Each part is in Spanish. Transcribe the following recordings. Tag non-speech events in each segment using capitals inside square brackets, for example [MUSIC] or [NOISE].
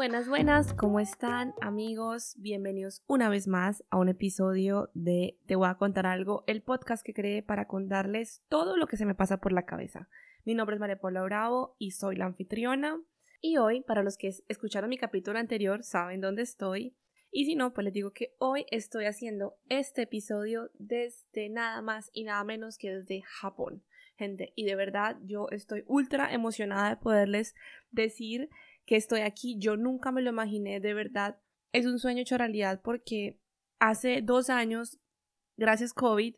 Buenas, buenas, ¿cómo están amigos? Bienvenidos una vez más a un episodio de Te voy a contar algo, el podcast que creé para contarles todo lo que se me pasa por la cabeza. Mi nombre es María Paula Bravo y soy la anfitriona. Y hoy, para los que escucharon mi capítulo anterior, saben dónde estoy. Y si no, pues les digo que hoy estoy haciendo este episodio desde nada más y nada menos que desde Japón. Gente, y de verdad yo estoy ultra emocionada de poderles decir que estoy aquí. Yo nunca me lo imaginé, de verdad. Es un sueño hecho realidad porque hace dos años, gracias COVID,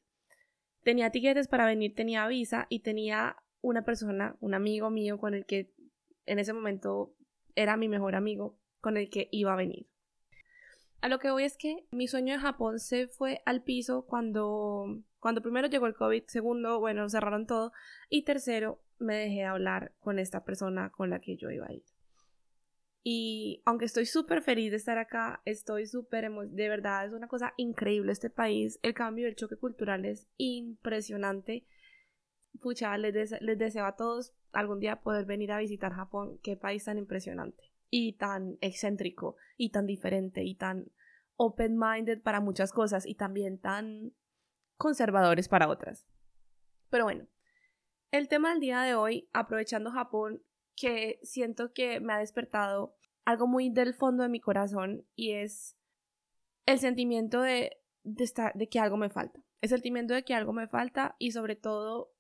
tenía tiquetes para venir, tenía visa y tenía una persona, un amigo mío con el que en ese momento era mi mejor amigo, con el que iba a venir. A lo que voy es que mi sueño de Japón se fue al piso cuando, cuando primero llegó el COVID, segundo, bueno, cerraron todo, y tercero, me dejé de hablar con esta persona con la que yo iba a ir. Y aunque estoy súper feliz de estar acá, estoy súper, de verdad, es una cosa increíble este país. El cambio, el choque cultural es impresionante. Pucha, les, les deseo a todos algún día poder venir a visitar Japón. Qué país tan impresionante y tan excéntrico y tan diferente y tan open-minded para muchas cosas y también tan conservadores para otras. Pero bueno, el tema del día de hoy, aprovechando Japón, que siento que me ha despertado algo muy del fondo de mi corazón y es el sentimiento de, estar, de que algo me falta. El sentimiento de que algo me falta y sobre todo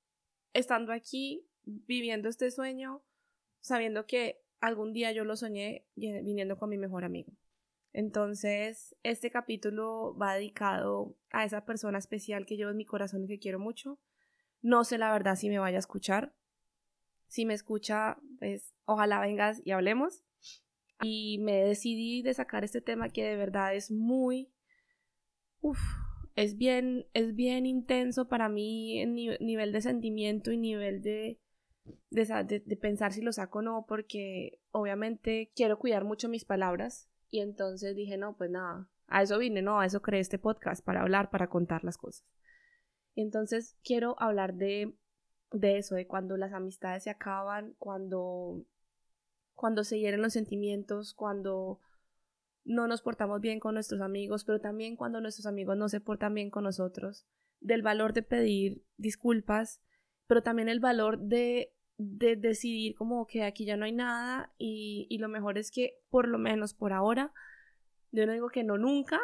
estando aquí, viviendo este sueño, sabiendo que algún día yo lo soñé viniendo con mi mejor amigo. Entonces, este capítulo va dedicado a esa persona especial que llevo en mi corazón y que quiero mucho. No sé la verdad si me vaya a escuchar, si me escucha, pues ojalá vengas y hablemos. Y me decidí de sacar este tema que de verdad es muy... Uf, es bien, es bien intenso para mí en nivel de sentimiento y nivel de, de, de, pensar si lo saco o no, porque obviamente quiero cuidar mucho mis palabras. Y entonces dije, no, pues nada, a eso vine, no, a eso creé este podcast, para hablar, para contar las cosas. Entonces quiero hablar de de eso, de cuando las amistades se acaban, cuando, cuando se hieren los sentimientos, cuando no nos portamos bien con nuestros amigos, pero también cuando nuestros amigos no se portan bien con nosotros, del valor de pedir disculpas, pero también el valor de, de decidir como que aquí ya no hay nada y, y lo mejor es que por lo menos por ahora, yo no digo que no nunca,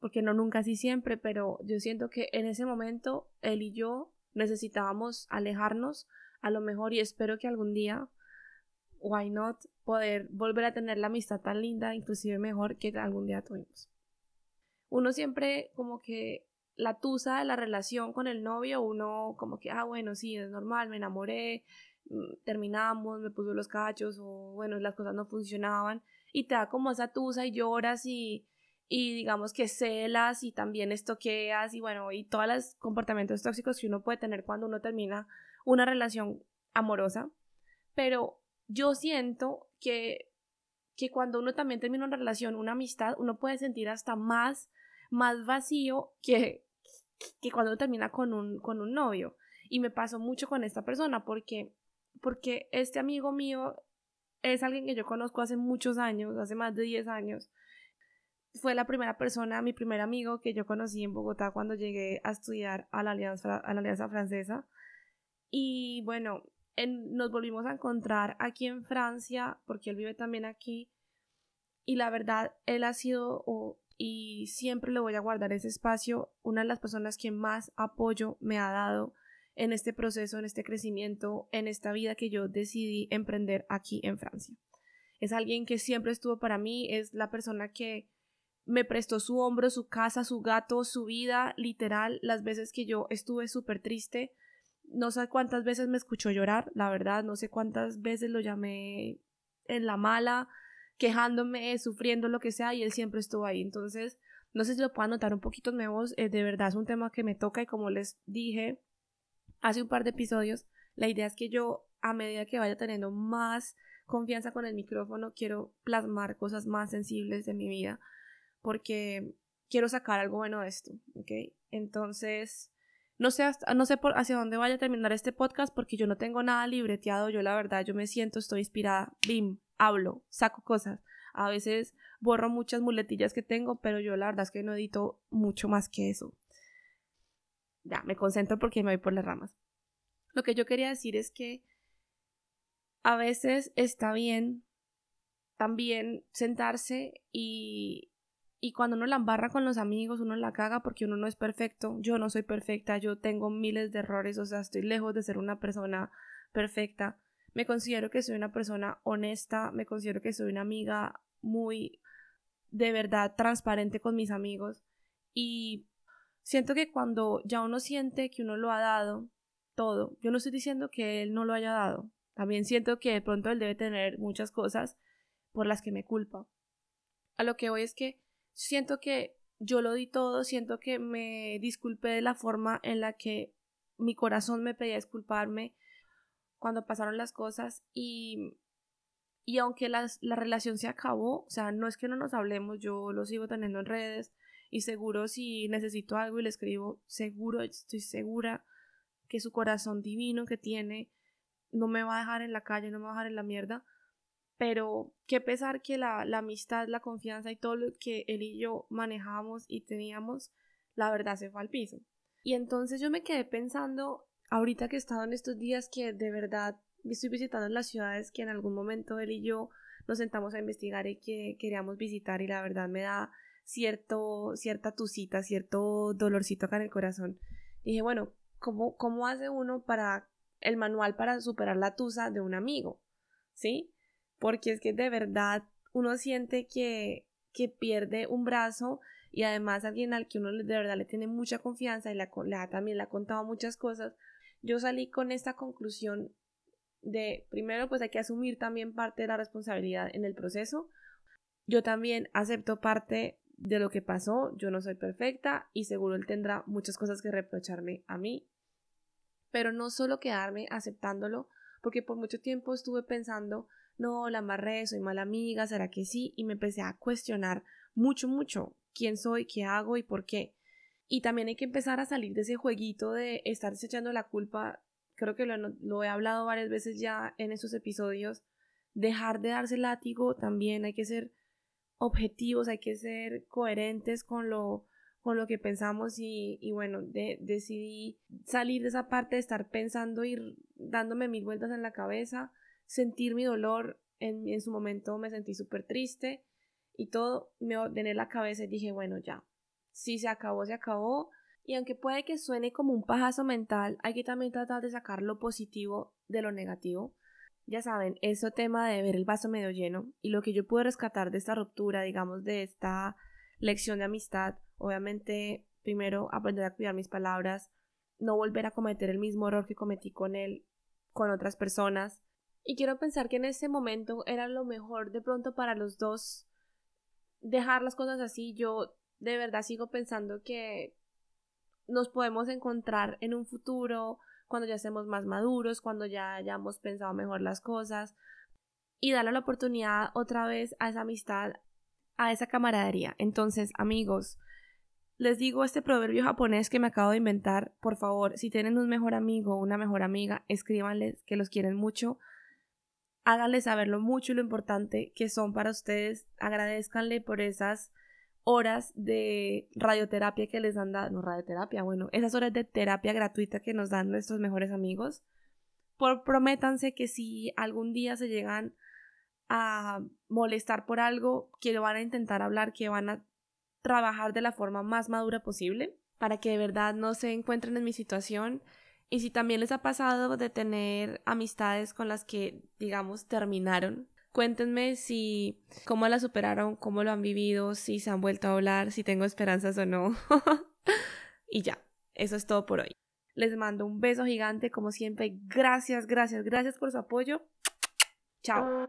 porque no nunca sí siempre, pero yo siento que en ese momento él y yo necesitábamos alejarnos a lo mejor y espero que algún día, why not, poder volver a tener la amistad tan linda, inclusive mejor que algún día tuvimos. Uno siempre como que la tusa de la relación con el novio, uno como que, ah, bueno, sí, es normal, me enamoré, mm, terminamos, me puso los cachos o bueno, las cosas no funcionaban y te da como esa tusa y lloras y y digamos que celas y también estoqueas y bueno, y todos los comportamientos tóxicos que uno puede tener cuando uno termina una relación amorosa. Pero yo siento que, que cuando uno también termina una relación, una amistad, uno puede sentir hasta más, más vacío que, que cuando uno termina con un, con un novio. Y me pasó mucho con esta persona porque, porque este amigo mío es alguien que yo conozco hace muchos años, hace más de 10 años fue la primera persona, mi primer amigo que yo conocí en Bogotá cuando llegué a estudiar a la Alianza, a la Alianza Francesa. Y bueno, nos volvimos a encontrar aquí en Francia, porque él vive también aquí. Y la verdad, él ha sido, y siempre le voy a guardar ese espacio, una de las personas que más apoyo me ha dado en este proceso, en este crecimiento, en esta vida que yo decidí emprender aquí en Francia. Es alguien que siempre estuvo para mí, es la persona que me prestó su hombro, su casa, su gato, su vida, literal, las veces que yo estuve súper triste. No sé cuántas veces me escuchó llorar, la verdad, no sé cuántas veces lo llamé en la mala, quejándome, sufriendo, lo que sea, y él siempre estuvo ahí. Entonces, no sé si lo puedan notar un poquito nuevos, eh, de verdad es un tema que me toca y como les dije hace un par de episodios, la idea es que yo, a medida que vaya teniendo más confianza con el micrófono, quiero plasmar cosas más sensibles de mi vida porque quiero sacar algo bueno de esto, ¿ok? Entonces, no sé, no sé por, hacia dónde vaya a terminar este podcast porque yo no tengo nada libreteado, yo la verdad, yo me siento, estoy inspirada, bim, hablo, saco cosas. A veces borro muchas muletillas que tengo, pero yo la verdad es que no edito mucho más que eso. Ya, me concentro porque me voy por las ramas. Lo que yo quería decir es que a veces está bien también sentarse y, y cuando uno la embarra con los amigos, uno la caga porque uno no es perfecto. Yo no soy perfecta, yo tengo miles de errores, o sea, estoy lejos de ser una persona perfecta. Me considero que soy una persona honesta, me considero que soy una amiga muy de verdad transparente con mis amigos y siento que cuando ya uno siente que uno lo ha dado todo, yo no estoy diciendo que él no lo haya dado, también siento que de pronto él debe tener muchas cosas por las que me culpa. A lo que voy es que siento que yo lo di todo, siento que me disculpé de la forma en la que mi corazón me pedía disculparme cuando pasaron las cosas y, y aunque la relación se acabó, o sea, no es que no nos hablemos, yo lo sigo teniendo en redes y seguro si necesito algo y le escribo, seguro, estoy segura que su corazón divino que tiene no me va a dejar en la calle, no me va a dejar en la mierda, pero qué pesar que la, amistad, la confianza y todo lo que él y yo manejamos y teníamos, la verdad se fue al piso. Y entonces yo me quedé pensando ahorita que he estado en estos días que de verdad estoy visitando las ciudades que en algún momento él y yo nos sentamos a investigar y que queríamos visitar y la verdad me da cierto, cierta tucita, cierto dolorcito acá en el corazón. dije, bueno, ¿cómo, ¿cómo hace uno para el manual para superar la tusa de un amigo? ¿Sí? Porque es que de verdad uno siente que, que pierde un brazo y además alguien al que uno de verdad le tiene mucha confianza y la, también le ha contado muchas cosas, yo salí con esta conclusión de, primero, pues hay que asumir también parte de la responsabilidad en el proceso. Yo también acepto parte de lo que pasó, yo no soy perfecta y seguro él tendrá muchas cosas que reprocharme a mí. Pero no solo quedarme aceptándolo, porque por mucho tiempo estuve pensando, no, la amarré, soy mala amiga, ¿será que sí? Y me empecé a cuestionar mucho, mucho quién soy, qué hago y por qué. Y también hay que empezar a salir de ese jueguito de estar echando la culpa. Creo que lo, he hablado varias veces ya en esos episodios. Dejar de darse látigo también. Hay que ser objetivos, hay que ser coherentes con lo, con lo que pensamos y, bueno, decidí salir de esa parte de estar pensando y dándome mil vueltas en la cabeza, sentir mi dolor, en, en su momento me sentí súper triste y todo, me ordené la cabeza y dije, bueno, ya, si se acabó, se acabó. Y aunque puede que suene como un pajazo mental, hay que también tratar de sacar lo positivo de lo negativo. Ya saben, ese tema de ver el vaso medio lleno y lo que yo pude rescatar de esta ruptura, digamos, de esta lección de amistad, obviamente, primero aprender a cuidar mis palabras, no volver a cometer el mismo error que cometí con él, con otras personas. Y quiero pensar que en ese momento era lo mejor de pronto para los dos dejar las cosas así. Yo de verdad sigo pensando que nos podemos encontrar en un futuro cuando ya estemos más maduros, cuando ya hayamos pensado mejor las cosas y darle la oportunidad otra vez a esa amistad, a esa camaradería. Entonces, amigos, les digo este proverbio japonés que me acabo de inventar, por favor, si tienen un mejor amigo o una mejor amiga, escríbanles que los quieren mucho, háganles saber lo mucho y lo importante que son para ustedes, agradezcanle por esas horas de radioterapia que les dan, no radioterapia, bueno, esas horas de terapia gratuita que nos dan nuestros mejores amigos. Por, prométanse que si algún día se llegan a molestar por algo, que van a intentar hablar, que van a trabajar de la forma más madura posible para que de verdad no se encuentren en mi situación. Y si también les ha pasado de tener amistades con las que, digamos, terminaron, Cuéntenme si cómo la superaron, cómo lo han vivido, si se han vuelto a hablar, si tengo esperanzas o no. [LAUGHS] y ya, eso es todo por hoy. Les mando un beso gigante, como siempre. Gracias, gracias, gracias por su apoyo. Chao.